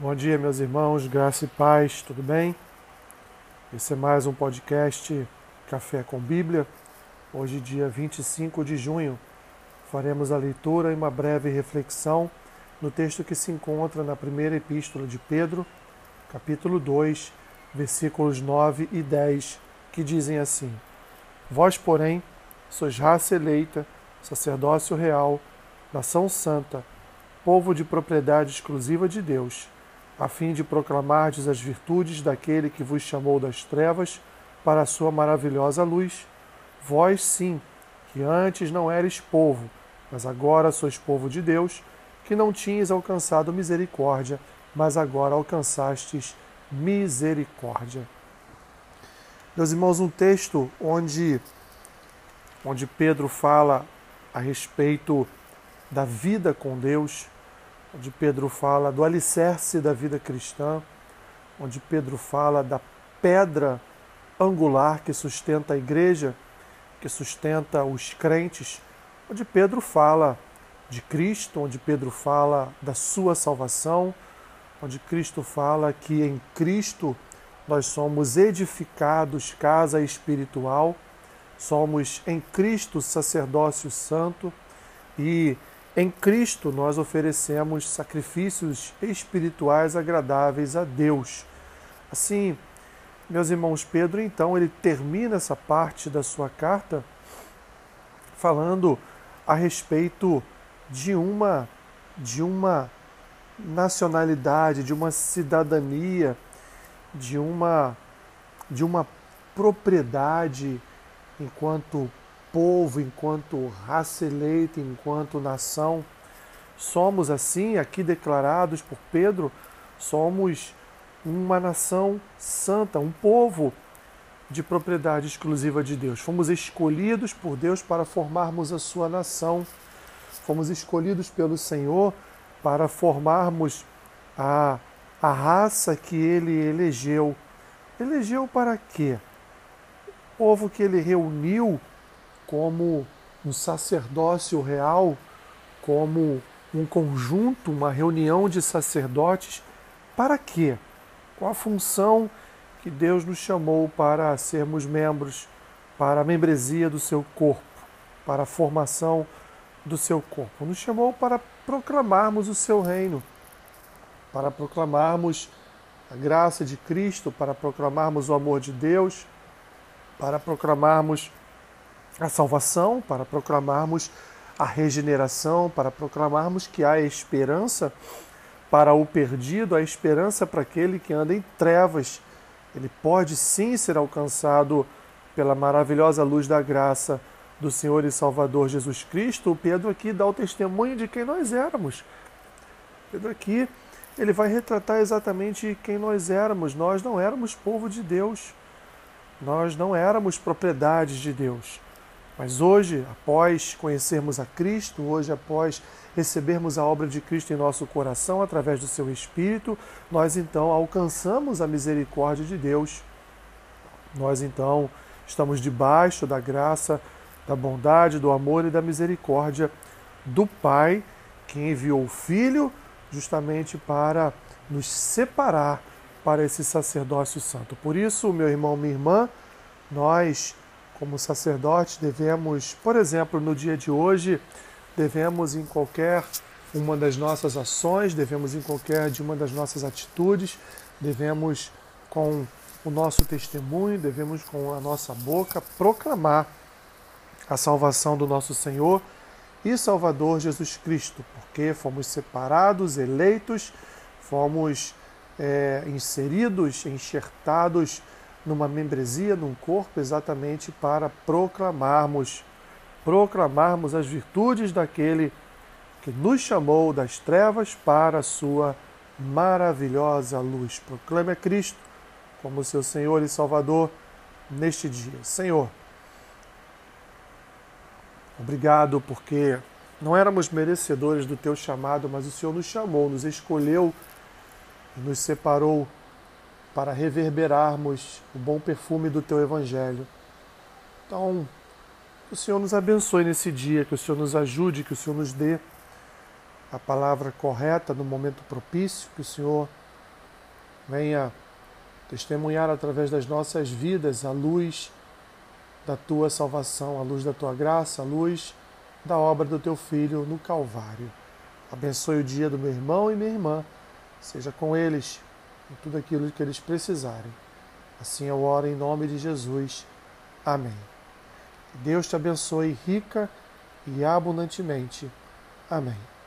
Bom dia, meus irmãos, graça e paz, tudo bem? Esse é mais um podcast Café com Bíblia. Hoje, dia 25 de junho, faremos a leitura e uma breve reflexão no texto que se encontra na primeira epístola de Pedro, capítulo 2, versículos 9 e 10, que dizem assim: Vós, porém, sois raça eleita, sacerdócio real, nação santa, povo de propriedade exclusiva de Deus a fim de proclamardes as virtudes daquele que vos chamou das trevas para a sua maravilhosa luz. Vós sim, que antes não eres povo, mas agora sois povo de Deus, que não tinhas alcançado misericórdia, mas agora alcançastes misericórdia. Meus irmãos, um texto onde, onde Pedro fala a respeito da vida com Deus, onde Pedro fala do alicerce da vida cristã, onde Pedro fala da pedra angular que sustenta a igreja, que sustenta os crentes, onde Pedro fala de Cristo, onde Pedro fala da sua salvação, onde Cristo fala que em Cristo nós somos edificados casa espiritual, somos em Cristo sacerdócio santo e em Cristo nós oferecemos sacrifícios espirituais agradáveis a Deus. Assim, meus irmãos, Pedro então ele termina essa parte da sua carta falando a respeito de uma de uma nacionalidade, de uma cidadania, de uma de uma propriedade enquanto povo, enquanto raça eleita, enquanto nação. Somos assim, aqui declarados por Pedro, somos uma nação santa, um povo de propriedade exclusiva de Deus. Fomos escolhidos por Deus para formarmos a sua nação. Fomos escolhidos pelo Senhor para formarmos a, a raça que ele elegeu. Elegeu para quê? O povo que ele reuniu como um sacerdócio real, como um conjunto, uma reunião de sacerdotes. Para quê? Qual a função que Deus nos chamou para sermos membros, para a membresia do seu corpo, para a formação do seu corpo? Nos chamou para proclamarmos o seu reino, para proclamarmos a graça de Cristo, para proclamarmos o amor de Deus, para proclamarmos a salvação, para proclamarmos a regeneração, para proclamarmos que há esperança para o perdido, a esperança para aquele que anda em trevas. Ele pode sim ser alcançado pela maravilhosa luz da graça do Senhor e Salvador Jesus Cristo. O Pedro aqui dá o testemunho de quem nós éramos. Pedro aqui, ele vai retratar exatamente quem nós éramos. Nós não éramos povo de Deus. Nós não éramos propriedades de Deus. Mas hoje, após conhecermos a Cristo, hoje, após recebermos a obra de Cristo em nosso coração através do seu Espírito, nós então alcançamos a misericórdia de Deus. Nós então estamos debaixo da graça, da bondade, do amor e da misericórdia do Pai, que enviou o Filho justamente para nos separar para esse sacerdócio santo. Por isso, meu irmão, minha irmã, nós como sacerdotes, devemos, por exemplo, no dia de hoje, devemos em qualquer uma das nossas ações, devemos em qualquer de uma das nossas atitudes, devemos com o nosso testemunho, devemos com a nossa boca proclamar a salvação do nosso Senhor e Salvador Jesus Cristo, porque fomos separados, eleitos, fomos é, inseridos, enxertados numa membresia, num corpo, exatamente para proclamarmos, proclamarmos as virtudes daquele que nos chamou das trevas para a sua maravilhosa luz. Proclame a Cristo como seu Senhor e Salvador neste dia. Senhor, obrigado porque não éramos merecedores do teu chamado, mas o Senhor nos chamou, nos escolheu nos separou para reverberarmos o bom perfume do teu Evangelho. Então, que o Senhor nos abençoe nesse dia, que o Senhor nos ajude, que o Senhor nos dê a palavra correta no momento propício, que o Senhor venha testemunhar através das nossas vidas a luz da tua salvação, a luz da tua graça, a luz da obra do teu filho no Calvário. Abençoe o dia do meu irmão e minha irmã, seja com eles em tudo aquilo que eles precisarem. Assim eu oro em nome de Jesus. Amém. Deus te abençoe rica e abundantemente. Amém.